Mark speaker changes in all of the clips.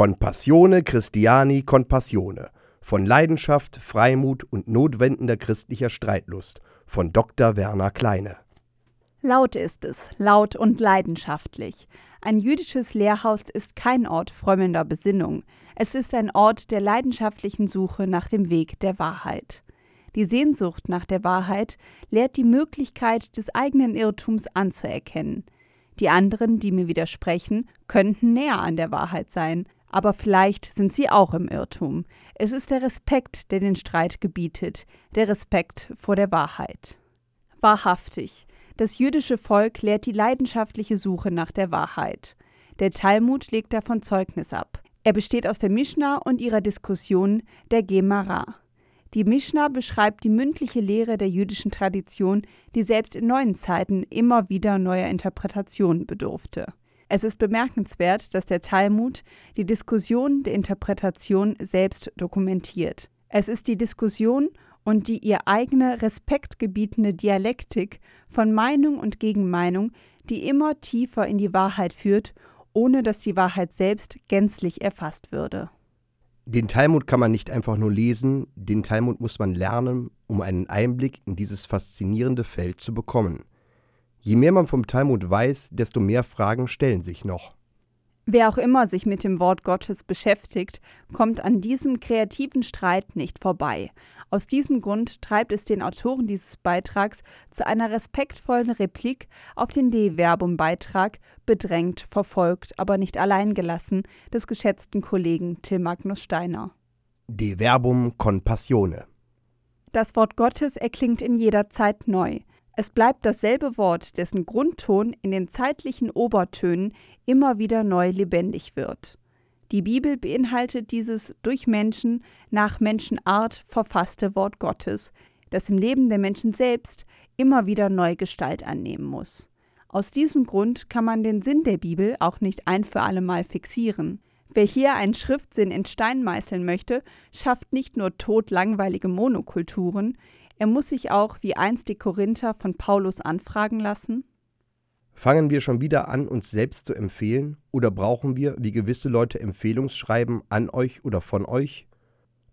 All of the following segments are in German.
Speaker 1: Con Passione Christiani con Passione. Von Leidenschaft, Freimut und notwendender christlicher Streitlust von Dr. Werner Kleine.
Speaker 2: Laut ist es, laut und leidenschaftlich. Ein jüdisches Lehrhaus ist kein Ort frömmelnder Besinnung. Es ist ein Ort der leidenschaftlichen Suche nach dem Weg der Wahrheit. Die Sehnsucht nach der Wahrheit lehrt die Möglichkeit des eigenen Irrtums anzuerkennen. Die anderen, die mir widersprechen, könnten näher an der Wahrheit sein, aber vielleicht sind sie auch im Irrtum. Es ist der Respekt, der den Streit gebietet, der Respekt vor der Wahrheit. Wahrhaftig, das jüdische Volk lehrt die leidenschaftliche Suche nach der Wahrheit. Der Talmud legt davon Zeugnis ab. Er besteht aus der Mishnah und ihrer Diskussion der Gemara. Die Mishnah beschreibt die mündliche Lehre der jüdischen Tradition, die selbst in neuen Zeiten immer wieder neuer Interpretationen bedurfte. Es ist bemerkenswert, dass der Talmud die Diskussion der Interpretation selbst dokumentiert. Es ist die Diskussion und die ihr eigene respektgebietende Dialektik von Meinung und Gegenmeinung, die immer tiefer in die Wahrheit führt, ohne dass die Wahrheit selbst gänzlich erfasst würde.
Speaker 1: Den Talmud kann man nicht einfach nur lesen, den Talmud muss man lernen, um einen Einblick in dieses faszinierende Feld zu bekommen. Je mehr man vom Talmud weiß, desto mehr Fragen stellen sich noch.
Speaker 2: Wer auch immer sich mit dem Wort Gottes beschäftigt, kommt an diesem kreativen Streit nicht vorbei. Aus diesem Grund treibt es den Autoren dieses Beitrags zu einer respektvollen Replik auf den De Verbum-Beitrag, bedrängt, verfolgt, aber nicht allein gelassen, des geschätzten Kollegen Till Magnus Steiner.
Speaker 1: De Verbum con Passione.
Speaker 2: Das Wort Gottes erklingt in jeder Zeit neu. Es bleibt dasselbe Wort, dessen Grundton in den zeitlichen Obertönen immer wieder neu lebendig wird. Die Bibel beinhaltet dieses durch Menschen nach Menschenart verfasste Wort Gottes, das im Leben der Menschen selbst immer wieder neue Gestalt annehmen muss. Aus diesem Grund kann man den Sinn der Bibel auch nicht ein für allemal fixieren. Wer hier einen Schriftsinn in Stein meißeln möchte, schafft nicht nur totlangweilige Monokulturen, er muss sich auch wie einst die Korinther von Paulus anfragen lassen,
Speaker 1: Fangen wir schon wieder an, uns selbst zu empfehlen, oder brauchen wir, wie gewisse Leute, Empfehlungsschreiben an euch oder von euch?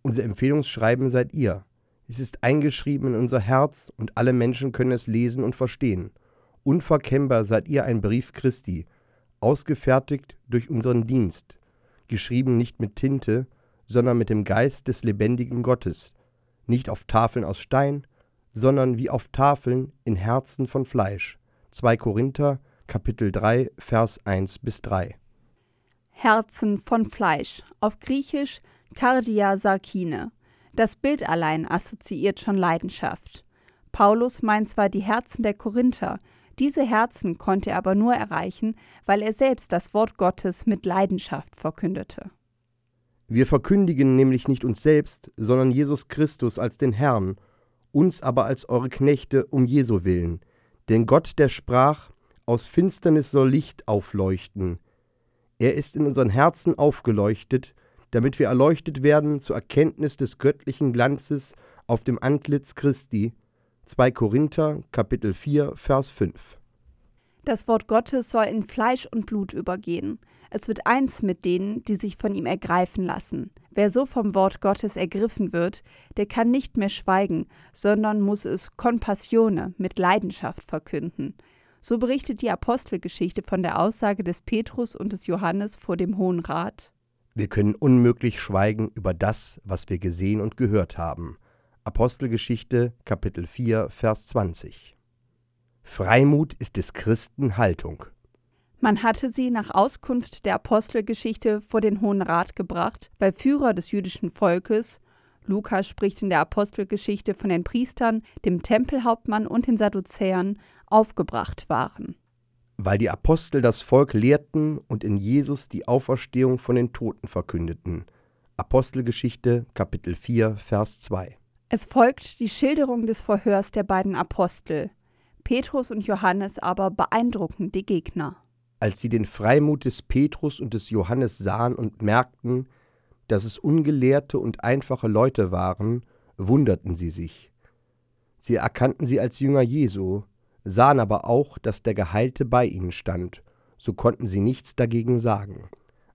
Speaker 1: Unser Empfehlungsschreiben seid ihr. Es ist eingeschrieben in unser Herz und alle Menschen können es lesen und verstehen. Unverkennbar seid ihr ein Brief Christi, ausgefertigt durch unseren Dienst, geschrieben nicht mit Tinte, sondern mit dem Geist des lebendigen Gottes, nicht auf Tafeln aus Stein, sondern wie auf Tafeln in Herzen von Fleisch. 2 Korinther, Kapitel 3, Vers 1 bis 3.
Speaker 2: Herzen von Fleisch, auf Griechisch Cardia Sarkine. Das Bild allein assoziiert schon Leidenschaft. Paulus meint zwar die Herzen der Korinther, diese Herzen konnte er aber nur erreichen, weil er selbst das Wort Gottes mit Leidenschaft verkündete.
Speaker 1: Wir verkündigen nämlich nicht uns selbst, sondern Jesus Christus als den Herrn, uns aber als eure Knechte um Jesu willen, denn Gott, der sprach, aus Finsternis soll Licht aufleuchten. Er ist in unseren Herzen aufgeleuchtet, damit wir erleuchtet werden zur Erkenntnis des göttlichen Glanzes auf dem Antlitz Christi. 2 Korinther, Kapitel 4, Vers 5.
Speaker 2: Das Wort Gottes soll in Fleisch und Blut übergehen. Es wird eins mit denen, die sich von ihm ergreifen lassen. Wer so vom Wort Gottes ergriffen wird, der kann nicht mehr schweigen, sondern muss es con passione, mit Leidenschaft verkünden. So berichtet die Apostelgeschichte von der Aussage des Petrus und des Johannes vor dem Hohen Rat.
Speaker 1: Wir können unmöglich schweigen über das, was wir gesehen und gehört haben. Apostelgeschichte Kapitel 4 Vers 20. Freimut ist des Christen Haltung.
Speaker 2: Man hatte sie nach Auskunft der Apostelgeschichte vor den Hohen Rat gebracht, weil Führer des jüdischen Volkes, Lukas spricht in der Apostelgeschichte von den Priestern, dem Tempelhauptmann und den Sadduzäern, aufgebracht waren.
Speaker 1: Weil die Apostel das Volk lehrten und in Jesus die Auferstehung von den Toten verkündeten. Apostelgeschichte Kapitel 4 Vers 2.
Speaker 2: Es folgt die Schilderung des Verhörs der beiden Apostel. Petrus und Johannes aber beeindrucken die Gegner.
Speaker 1: Als sie den Freimut des Petrus und des Johannes sahen und merkten, dass es ungelehrte und einfache Leute waren, wunderten sie sich. Sie erkannten sie als Jünger Jesu, sahen aber auch, dass der Geheilte bei ihnen stand, so konnten sie nichts dagegen sagen.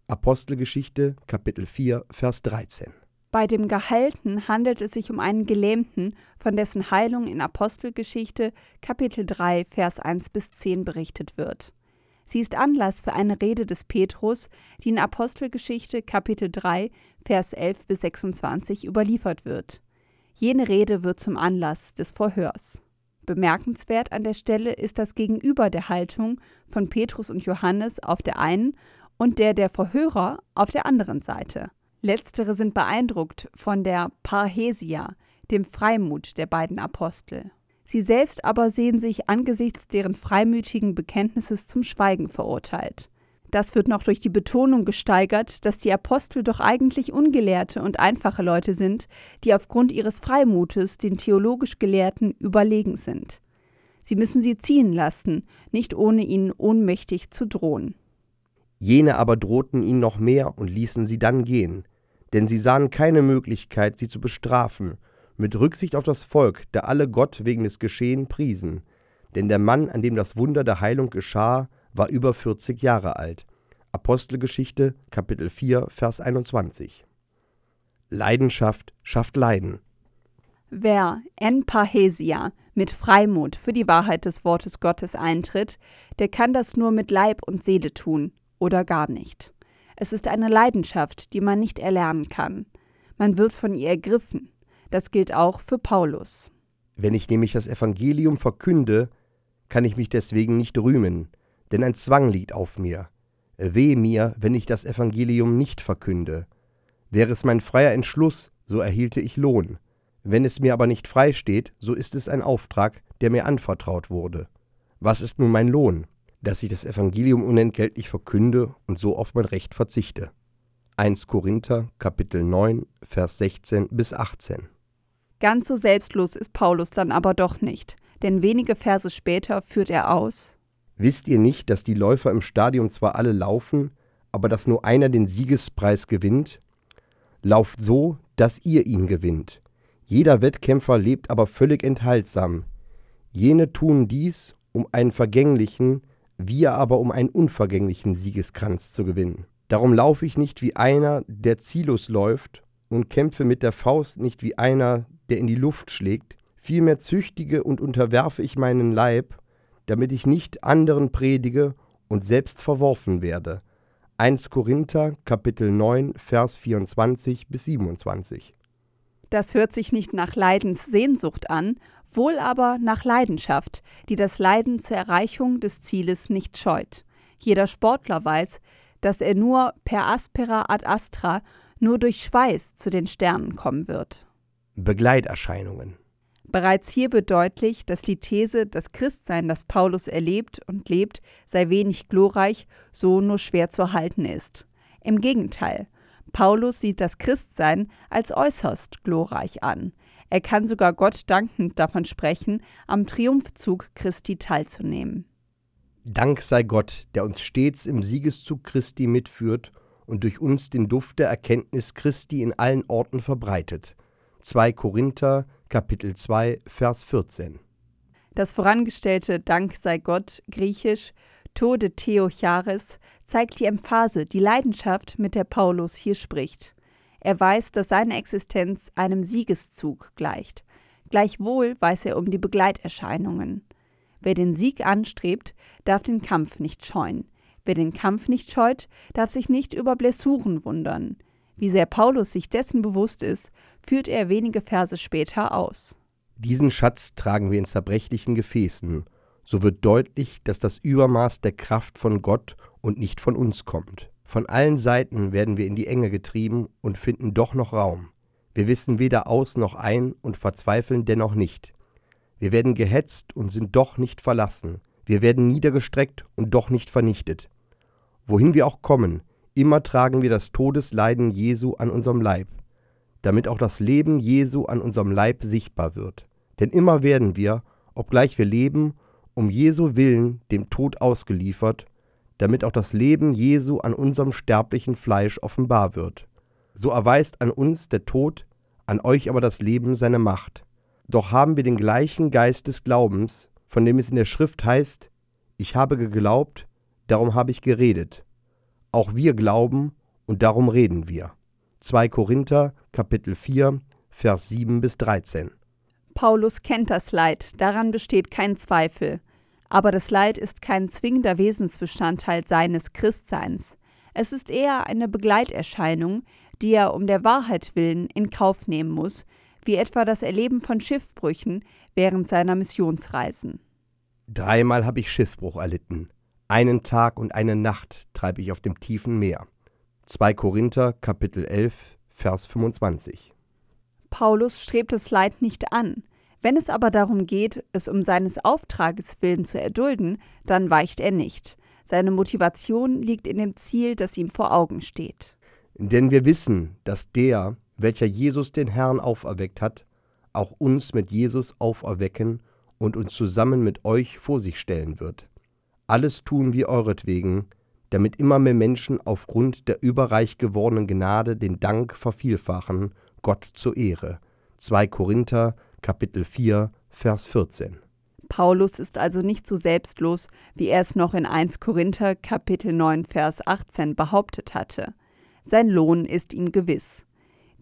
Speaker 1: Apostelgeschichte Kapitel 4 Vers 13.
Speaker 2: Bei dem Geheilten handelt es sich um einen Gelähmten, von dessen Heilung in Apostelgeschichte Kapitel 3 Vers 1 bis 10 berichtet wird. Sie ist Anlass für eine Rede des Petrus, die in Apostelgeschichte Kapitel 3 Vers 11 bis 26 überliefert wird. Jene Rede wird zum Anlass des Verhörs. Bemerkenswert an der Stelle ist das Gegenüber der Haltung von Petrus und Johannes auf der einen und der der Verhörer auf der anderen Seite. Letztere sind beeindruckt von der Parhesia, dem Freimut der beiden Apostel. Sie selbst aber sehen sich angesichts deren freimütigen Bekenntnisses zum Schweigen verurteilt. Das wird noch durch die Betonung gesteigert, dass die Apostel doch eigentlich ungelehrte und einfache Leute sind, die aufgrund ihres Freimutes den theologisch Gelehrten überlegen sind. Sie müssen sie ziehen lassen, nicht ohne ihnen ohnmächtig zu drohen.
Speaker 1: Jene aber drohten ihn noch mehr und ließen sie dann gehen, denn sie sahen keine Möglichkeit, sie zu bestrafen, mit Rücksicht auf das Volk, da alle Gott wegen des Geschehen priesen. Denn der Mann, an dem das Wunder der Heilung geschah, war über 40 Jahre alt. Apostelgeschichte, Kapitel 4, Vers 21. Leidenschaft schafft Leiden.
Speaker 2: Wer en parhesia mit Freimut für die Wahrheit des Wortes Gottes eintritt, der kann das nur mit Leib und Seele tun oder gar nicht. Es ist eine Leidenschaft, die man nicht erlernen kann. Man wird von ihr ergriffen. Das gilt auch für Paulus.
Speaker 1: Wenn ich nämlich das Evangelium verkünde, kann ich mich deswegen nicht rühmen, denn ein Zwang liegt auf mir. Weh mir, wenn ich das Evangelium nicht verkünde. Wäre es mein freier Entschluss, so erhielte ich Lohn. Wenn es mir aber nicht frei steht, so ist es ein Auftrag, der mir anvertraut wurde. Was ist nun mein Lohn? Dass ich das Evangelium unentgeltlich verkünde und so auf mein Recht verzichte. 1 Korinther Kapitel 9 Vers 16 bis 18.
Speaker 2: Ganz so selbstlos ist Paulus dann aber doch nicht, denn wenige Verse später führt er aus
Speaker 1: Wisst ihr nicht, dass die Läufer im Stadion zwar alle laufen, aber dass nur einer den Siegespreis gewinnt? Lauft so, dass ihr ihn gewinnt. Jeder Wettkämpfer lebt aber völlig enthaltsam. Jene tun dies, um einen vergänglichen, wir aber um einen unvergänglichen Siegeskranz zu gewinnen. Darum laufe ich nicht wie einer, der ziellos läuft, und kämpfe mit der Faust nicht wie einer, der in die Luft schlägt, vielmehr züchtige und unterwerfe ich meinen Leib, damit ich nicht anderen predige und selbst verworfen werde. 1 Korinther Kapitel 9 Vers 24 bis 27.
Speaker 2: Das hört sich nicht nach Leidenssehnsucht an, wohl aber nach Leidenschaft, die das Leiden zur Erreichung des Zieles nicht scheut. Jeder Sportler weiß, dass er nur per aspera ad astra, nur durch Schweiß zu den Sternen kommen wird.
Speaker 1: Begleiterscheinungen.
Speaker 2: Bereits hier wird deutlich, dass die These, das Christsein, das Paulus erlebt und lebt, sei wenig glorreich, so nur schwer zu halten ist. Im Gegenteil, Paulus sieht das Christsein als äußerst glorreich an. Er kann sogar Gott dankend davon sprechen, am Triumphzug Christi teilzunehmen.
Speaker 1: Dank sei Gott, der uns stets im Siegeszug Christi mitführt und durch uns den Duft der Erkenntnis Christi in allen Orten verbreitet. 2 Korinther Kapitel 2 Vers 14.
Speaker 2: Das vorangestellte Dank sei Gott, griechisch Tode Theocharis, zeigt die Emphase, die Leidenschaft, mit der Paulus hier spricht. Er weiß, dass seine Existenz einem Siegeszug gleicht. Gleichwohl weiß er um die Begleiterscheinungen. Wer den Sieg anstrebt, darf den Kampf nicht scheuen. Wer den Kampf nicht scheut, darf sich nicht über Blessuren wundern. Wie sehr Paulus sich dessen bewusst ist, führt er wenige Verse später aus.
Speaker 1: Diesen Schatz tragen wir in zerbrechlichen Gefäßen, so wird deutlich, dass das Übermaß der Kraft von Gott und nicht von uns kommt. Von allen Seiten werden wir in die Enge getrieben und finden doch noch Raum. Wir wissen weder aus noch ein und verzweifeln dennoch nicht. Wir werden gehetzt und sind doch nicht verlassen. Wir werden niedergestreckt und doch nicht vernichtet. Wohin wir auch kommen, immer tragen wir das Todesleiden Jesu an unserem Leib, damit auch das Leben Jesu an unserem Leib sichtbar wird. Denn immer werden wir, obgleich wir leben, um Jesu willen dem Tod ausgeliefert damit auch das Leben Jesu an unserem sterblichen Fleisch offenbar wird. So erweist an uns der Tod, an euch aber das Leben seine Macht. Doch haben wir den gleichen Geist des Glaubens, von dem es in der Schrift heißt, ich habe geglaubt, darum habe ich geredet. Auch wir glauben und darum reden wir. 2 Korinther Kapitel 4 Vers 7 bis 13.
Speaker 2: Paulus kennt das Leid, daran besteht kein Zweifel. Aber das Leid ist kein zwingender Wesensbestandteil seines Christseins. Es ist eher eine Begleiterscheinung, die er um der Wahrheit willen in Kauf nehmen muss, wie etwa das Erleben von Schiffbrüchen während seiner Missionsreisen.
Speaker 1: Dreimal habe ich Schiffbruch erlitten. Einen Tag und eine Nacht treibe ich auf dem tiefen Meer. 2 Korinther Kapitel 11 Vers 25.
Speaker 2: Paulus strebt das Leid nicht an. Wenn es aber darum geht, es um seines Auftrages willen zu erdulden, dann weicht er nicht. Seine Motivation liegt in dem Ziel, das ihm vor Augen steht.
Speaker 1: Denn wir wissen, dass der, welcher Jesus den Herrn auferweckt hat, auch uns mit Jesus auferwecken und uns zusammen mit euch vor sich stellen wird. Alles tun wir euretwegen, damit immer mehr Menschen aufgrund der überreich gewordenen Gnade den Dank vervielfachen, Gott zur Ehre. 2 Korinther Kapitel 4 Vers 14.
Speaker 2: Paulus ist also nicht so selbstlos, wie er es noch in 1 Korinther Kapitel 9 Vers 18 behauptet hatte. Sein Lohn ist ihm gewiss.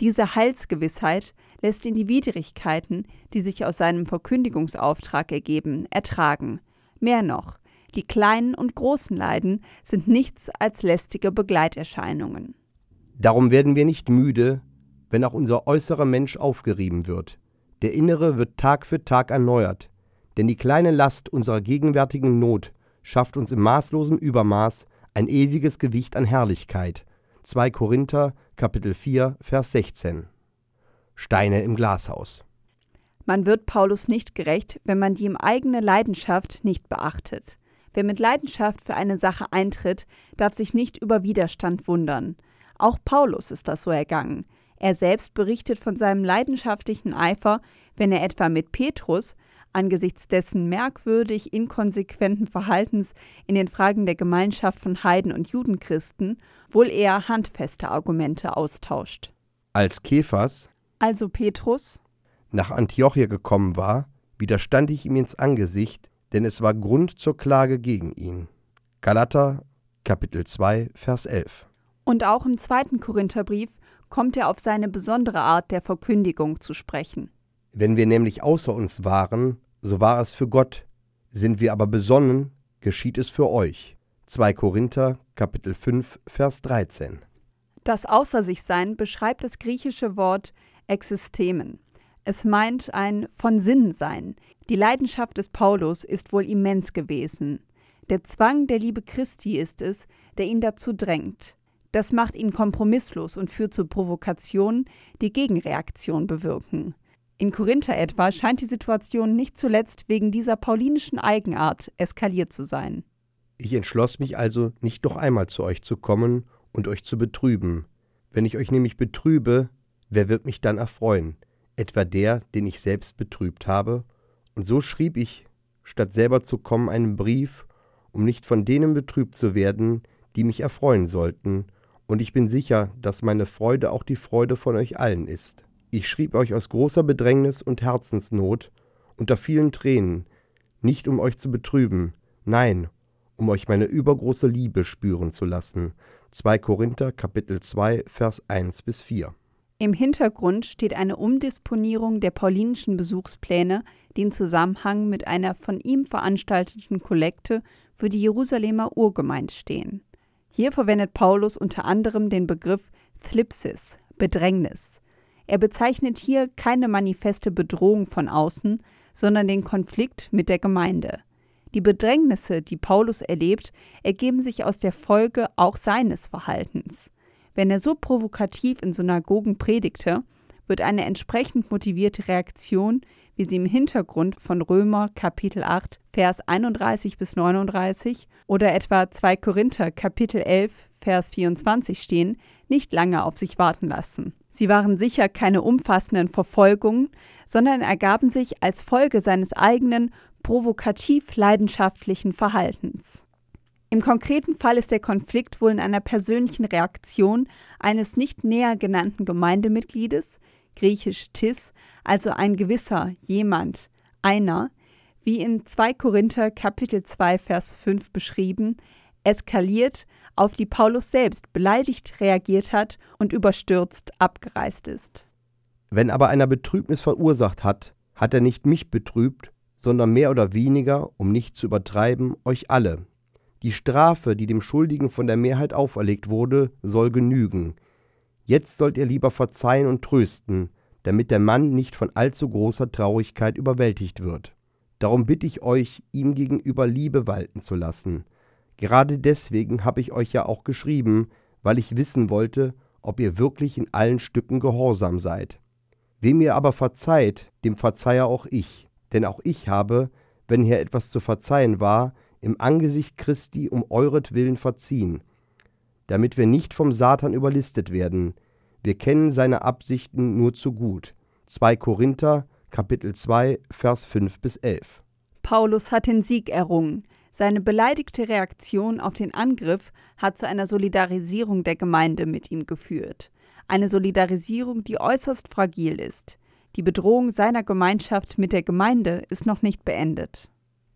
Speaker 2: Diese Heilsgewissheit lässt ihn die Widrigkeiten, die sich aus seinem Verkündigungsauftrag ergeben, ertragen. Mehr noch, die kleinen und großen Leiden sind nichts als lästige Begleiterscheinungen.
Speaker 1: Darum werden wir nicht müde, wenn auch unser äußerer Mensch aufgerieben wird. Der innere wird Tag für Tag erneuert, denn die kleine Last unserer gegenwärtigen Not schafft uns im maßlosen Übermaß ein ewiges Gewicht an Herrlichkeit. 2 Korinther Kapitel 4 Vers 16 Steine im Glashaus
Speaker 2: Man wird Paulus nicht gerecht, wenn man die ihm eigene Leidenschaft nicht beachtet. Wer mit Leidenschaft für eine Sache eintritt, darf sich nicht über Widerstand wundern. Auch Paulus ist das so ergangen. Er selbst berichtet von seinem leidenschaftlichen Eifer, wenn er etwa mit Petrus, angesichts dessen merkwürdig inkonsequenten Verhaltens in den Fragen der Gemeinschaft von Heiden und Judenchristen, wohl eher handfeste Argumente austauscht.
Speaker 1: Als Kephas,
Speaker 2: also Petrus,
Speaker 1: nach Antiochia gekommen war, widerstand ich ihm ins Angesicht, denn es war Grund zur Klage gegen ihn. Galater Kapitel 2 Vers 11.
Speaker 2: Und auch im zweiten Korintherbrief kommt er auf seine besondere Art der Verkündigung zu sprechen.
Speaker 1: Wenn wir nämlich außer uns waren, so war es für Gott, sind wir aber besonnen, geschieht es für euch. 2 Korinther Kapitel 5 Vers 13.
Speaker 2: Das Außer sich Sein beschreibt das griechische Wort existemen. Es meint ein von Sinn sein. Die Leidenschaft des Paulus ist wohl immens gewesen. Der Zwang der Liebe Christi ist es, der ihn dazu drängt. Das macht ihn kompromisslos und führt zu Provokationen, die Gegenreaktion bewirken. In Korinther etwa scheint die Situation nicht zuletzt wegen dieser paulinischen Eigenart eskaliert zu sein.
Speaker 1: Ich entschloss mich also, nicht noch einmal zu euch zu kommen und euch zu betrüben. Wenn ich euch nämlich betrübe, wer wird mich dann erfreuen? Etwa der, den ich selbst betrübt habe? Und so schrieb ich, statt selber zu kommen, einen Brief, um nicht von denen betrübt zu werden, die mich erfreuen sollten, und ich bin sicher, dass meine Freude auch die Freude von euch allen ist. Ich schrieb euch aus großer Bedrängnis und Herzensnot, unter vielen Tränen, nicht um euch zu betrüben, nein, um euch meine übergroße Liebe spüren zu lassen. 2 Korinther Kapitel 2 Vers 1 bis 4.
Speaker 2: Im Hintergrund steht eine Umdisponierung der paulinischen Besuchspläne, die in Zusammenhang mit einer von ihm veranstalteten Kollekte für die Jerusalemer Urgemeinde stehen. Hier verwendet Paulus unter anderem den Begriff Thlipsis, Bedrängnis. Er bezeichnet hier keine manifeste Bedrohung von außen, sondern den Konflikt mit der Gemeinde. Die Bedrängnisse, die Paulus erlebt, ergeben sich aus der Folge auch seines Verhaltens. Wenn er so provokativ in Synagogen predigte, wird eine entsprechend motivierte Reaktion, wie sie im Hintergrund von Römer Kapitel 8 Vers 31 bis 39 oder etwa 2 Korinther Kapitel 11 Vers 24 stehen, nicht lange auf sich warten lassen. Sie waren sicher keine umfassenden Verfolgungen, sondern ergaben sich als Folge seines eigenen provokativ leidenschaftlichen Verhaltens. Im konkreten Fall ist der Konflikt wohl in einer persönlichen Reaktion eines nicht näher genannten Gemeindemitgliedes, griechisch tis, also ein gewisser, jemand, einer, wie in 2 Korinther Kapitel 2 Vers 5 beschrieben, eskaliert auf die Paulus selbst beleidigt reagiert hat und überstürzt abgereist ist.
Speaker 1: Wenn aber einer Betrübnis verursacht hat, hat er nicht mich betrübt, sondern mehr oder weniger, um nicht zu übertreiben, euch alle. Die Strafe, die dem Schuldigen von der Mehrheit auferlegt wurde, soll genügen. Jetzt sollt ihr lieber verzeihen und trösten, damit der Mann nicht von allzu großer Traurigkeit überwältigt wird. Darum bitte ich euch, ihm gegenüber Liebe walten zu lassen. Gerade deswegen habe ich euch ja auch geschrieben, weil ich wissen wollte, ob ihr wirklich in allen Stücken gehorsam seid. Wem ihr aber verzeiht, dem verzeihe auch ich, denn auch ich habe, wenn hier etwas zu verzeihen war, im Angesicht Christi um euretwillen verziehen, damit wir nicht vom Satan überlistet werden. Wir kennen seine Absichten nur zu gut. 2 Korinther, Kapitel 2, Vers 5 bis 11.
Speaker 2: Paulus hat den Sieg errungen. Seine beleidigte Reaktion auf den Angriff hat zu einer Solidarisierung der Gemeinde mit ihm geführt. Eine Solidarisierung, die äußerst fragil ist. Die Bedrohung seiner Gemeinschaft mit der Gemeinde ist noch nicht beendet.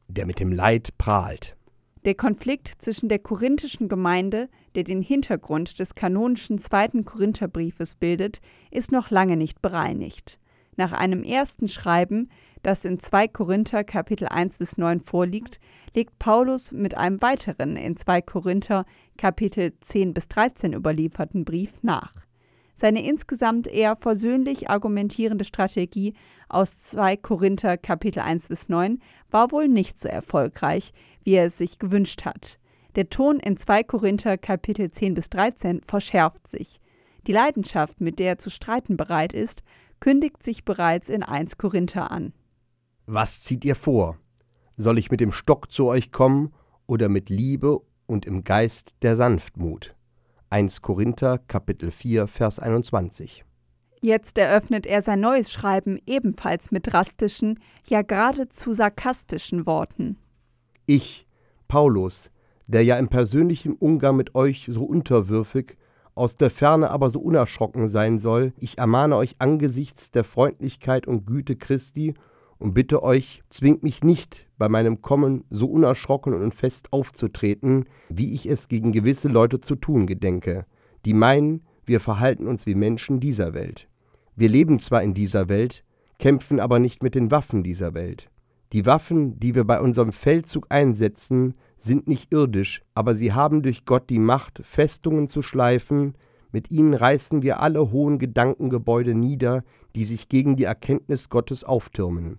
Speaker 1: Der mit dem Leid prahlt.
Speaker 2: Der Konflikt zwischen der korinthischen Gemeinde, der den Hintergrund des kanonischen zweiten Korintherbriefes bildet, ist noch lange nicht bereinigt. Nach einem ersten Schreiben, das in 2 Korinther Kapitel 1 bis 9 vorliegt, legt Paulus mit einem weiteren in 2 Korinther Kapitel 10 bis 13 überlieferten Brief nach. Seine insgesamt eher versöhnlich argumentierende Strategie aus 2 Korinther Kapitel 1 bis 9 war wohl nicht so erfolgreich, wie er es sich gewünscht hat. Der Ton in 2 Korinther Kapitel 10 bis 13 verschärft sich. Die Leidenschaft, mit der er zu streiten bereit ist, kündigt sich bereits in 1 Korinther an.
Speaker 1: Was zieht ihr vor? Soll ich mit dem Stock zu euch kommen oder mit Liebe und im Geist der Sanftmut? 1 Korinther Kapitel 4 Vers 21.
Speaker 2: Jetzt eröffnet er sein neues Schreiben ebenfalls mit drastischen, ja geradezu sarkastischen Worten.
Speaker 1: Ich, Paulus, der ja im persönlichen Umgang mit euch so unterwürfig, aus der Ferne aber so unerschrocken sein soll, ich ermahne euch angesichts der Freundlichkeit und Güte Christi und bitte euch, zwingt mich nicht, bei meinem Kommen so unerschrocken und fest aufzutreten, wie ich es gegen gewisse Leute zu tun gedenke, die meinen, wir verhalten uns wie Menschen dieser Welt. Wir leben zwar in dieser Welt, kämpfen aber nicht mit den Waffen dieser Welt. Die Waffen, die wir bei unserem Feldzug einsetzen, sind nicht irdisch, aber sie haben durch Gott die Macht, Festungen zu schleifen, mit ihnen reißen wir alle hohen Gedankengebäude nieder, die sich gegen die Erkenntnis Gottes auftürmen.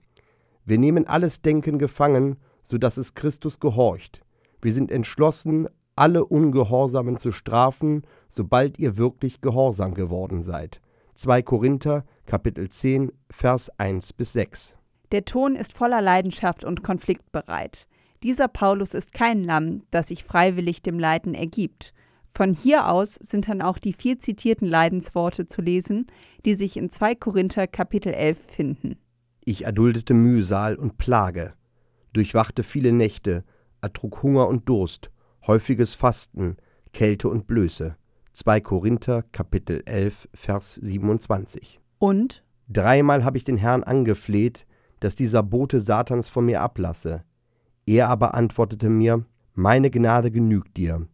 Speaker 1: Wir nehmen alles Denken gefangen, so dass es Christus gehorcht. Wir sind entschlossen, alle Ungehorsamen zu strafen, sobald ihr wirklich gehorsam geworden seid. 2 Korinther, Kapitel 10, Vers 1 bis 6.
Speaker 2: Der Ton ist voller Leidenschaft und konfliktbereit. Dieser Paulus ist kein Lamm, das sich freiwillig dem Leiden ergibt. Von hier aus sind dann auch die viel zitierten Leidensworte zu lesen, die sich in 2 Korinther Kapitel 11 finden.
Speaker 1: Ich erduldete Mühsal und Plage, durchwachte viele Nächte, ertrug Hunger und Durst, häufiges Fasten, Kälte und Blöße. 2 Korinther Kapitel 11 Vers 27.
Speaker 2: Und
Speaker 1: dreimal habe ich den Herrn angefleht, dass dieser Bote Satans von mir ablasse. Er aber antwortete mir: Meine Gnade genügt dir,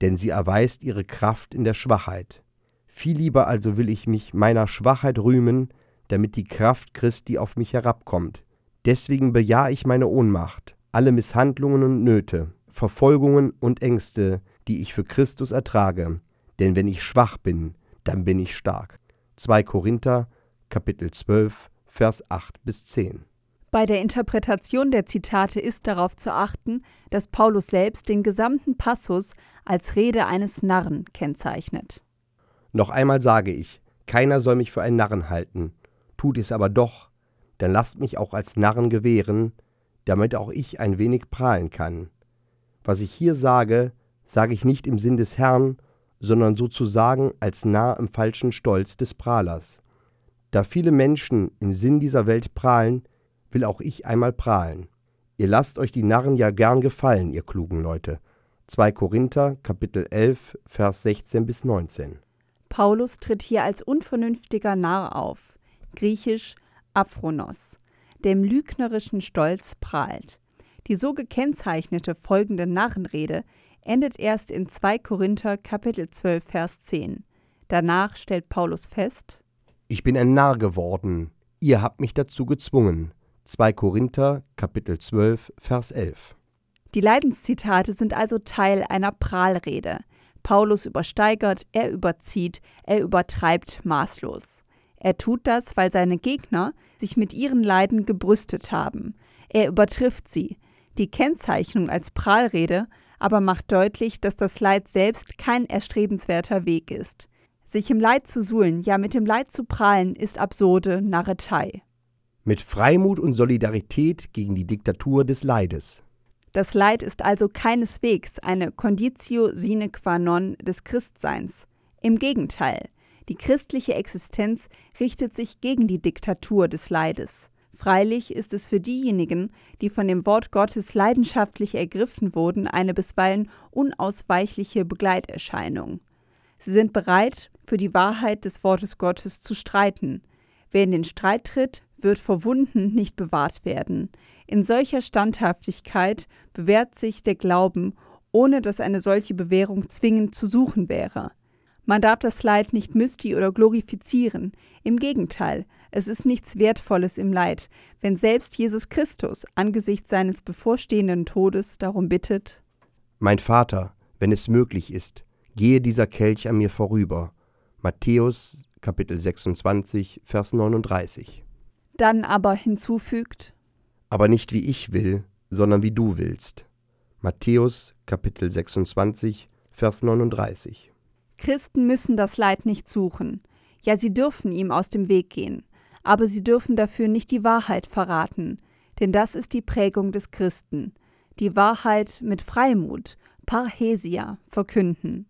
Speaker 1: denn sie erweist ihre Kraft in der Schwachheit. Viel lieber also will ich mich meiner Schwachheit rühmen, damit die Kraft Christi auf mich herabkommt. Deswegen bejahe ich meine Ohnmacht, alle Misshandlungen und Nöte, Verfolgungen und Ängste, die ich für Christus ertrage. Denn wenn ich schwach bin, dann bin ich stark. 2 Korinther, Kapitel 12, Vers 8 bis 10.
Speaker 2: Bei der Interpretation der Zitate ist darauf zu achten, dass Paulus selbst den gesamten Passus als Rede eines Narren kennzeichnet.
Speaker 1: Noch einmal sage ich, keiner soll mich für einen Narren halten, tut es aber doch, dann lasst mich auch als Narren gewähren, damit auch ich ein wenig prahlen kann. Was ich hier sage, sage ich nicht im Sinn des Herrn, sondern sozusagen als Narr im falschen Stolz des Prahlers. Da viele Menschen im Sinn dieser Welt prahlen, will auch ich einmal prahlen. Ihr lasst euch die Narren ja gern gefallen, ihr klugen Leute. 2 Korinther, Kapitel 11, Vers 16 bis 19.
Speaker 2: Paulus tritt hier als unvernünftiger Narr auf griechisch Aphronos, der im lügnerischen Stolz prahlt. Die so gekennzeichnete folgende Narrenrede endet erst in 2 Korinther Kapitel 12 Vers 10. Danach stellt Paulus fest:
Speaker 1: Ich bin ein Narr geworden, ihr habt mich dazu gezwungen. 2 Korinther Kapitel 12 Vers 11.
Speaker 2: Die Leidenszitate sind also Teil einer Prahlrede. Paulus übersteigert, er überzieht, er übertreibt maßlos. Er tut das, weil seine Gegner sich mit ihren Leiden gebrüstet haben. Er übertrifft sie. Die Kennzeichnung als Prahlrede aber macht deutlich, dass das Leid selbst kein erstrebenswerter Weg ist. Sich im Leid zu suhlen, ja mit dem Leid zu prahlen, ist absurde Narretei.
Speaker 1: Mit Freimut und Solidarität gegen die Diktatur des Leides.
Speaker 2: Das Leid ist also keineswegs eine Conditio sine qua non des Christseins. Im Gegenteil, die christliche Existenz richtet sich gegen die Diktatur des Leides. Freilich ist es für diejenigen, die von dem Wort Gottes leidenschaftlich ergriffen wurden, eine bisweilen unausweichliche Begleiterscheinung. Sie sind bereit, für die Wahrheit des Wortes Gottes zu streiten. Wer in den Streit tritt, wird vor Wunden nicht bewahrt werden. In solcher Standhaftigkeit bewährt sich der Glauben, ohne dass eine solche Bewährung zwingend zu suchen wäre. Man darf das Leid nicht mysti oder glorifizieren. Im Gegenteil, es ist nichts Wertvolles im Leid, wenn selbst Jesus Christus angesichts seines bevorstehenden Todes darum bittet:
Speaker 1: Mein Vater, wenn es möglich ist, gehe dieser Kelch an mir vorüber. Matthäus Kapitel 26, Vers 39.
Speaker 2: Dann aber hinzufügt:
Speaker 1: aber nicht wie ich will, sondern wie du willst. Matthäus Kapitel 26, Vers 39.
Speaker 2: Christen müssen das Leid nicht suchen. Ja, sie dürfen ihm aus dem Weg gehen. Aber sie dürfen dafür nicht die Wahrheit verraten. Denn das ist die Prägung des Christen. Die Wahrheit mit Freimut, Parhesia, verkünden.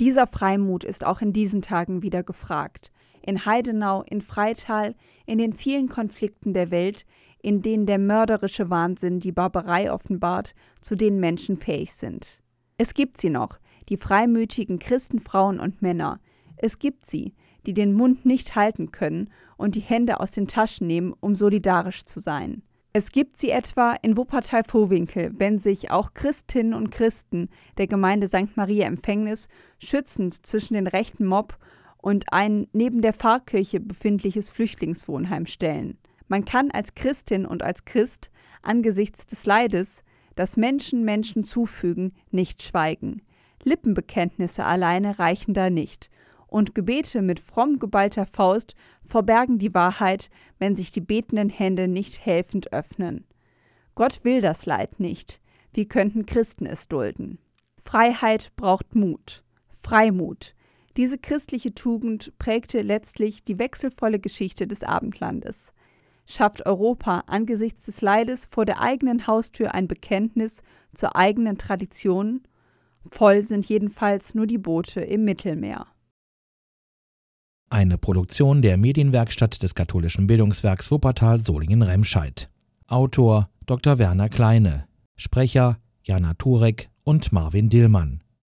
Speaker 2: Dieser Freimut ist auch in diesen Tagen wieder gefragt. In Heidenau, in Freital, in den vielen Konflikten der Welt, in denen der mörderische Wahnsinn die Barbarei offenbart, zu denen Menschen fähig sind. Es gibt sie noch, die freimütigen Christenfrauen und Männer. Es gibt sie, die den Mund nicht halten können und die Hände aus den Taschen nehmen, um solidarisch zu sein. Es gibt sie etwa in Wuppertal-Vohwinkel, wenn sich auch Christinnen und Christen der Gemeinde St. Maria Empfängnis schützend zwischen den rechten Mob und ein neben der Pfarrkirche befindliches Flüchtlingswohnheim stellen. Man kann als Christin und als Christ angesichts des Leides, das Menschen Menschen zufügen, nicht schweigen. Lippenbekenntnisse alleine reichen da nicht, und Gebete mit fromm geballter Faust verbergen die Wahrheit, wenn sich die betenden Hände nicht helfend öffnen. Gott will das Leid nicht. Wie könnten Christen es dulden? Freiheit braucht Mut. Freimut. Diese christliche Tugend prägte letztlich die wechselvolle Geschichte des Abendlandes schafft Europa angesichts des Leides vor der eigenen Haustür ein Bekenntnis zur eigenen Tradition? Voll sind jedenfalls nur die Boote im Mittelmeer.
Speaker 3: Eine Produktion der Medienwerkstatt des katholischen Bildungswerks Wuppertal Solingen-Remscheid. Autor Dr. Werner Kleine. Sprecher Jana Turek und Marvin Dillmann.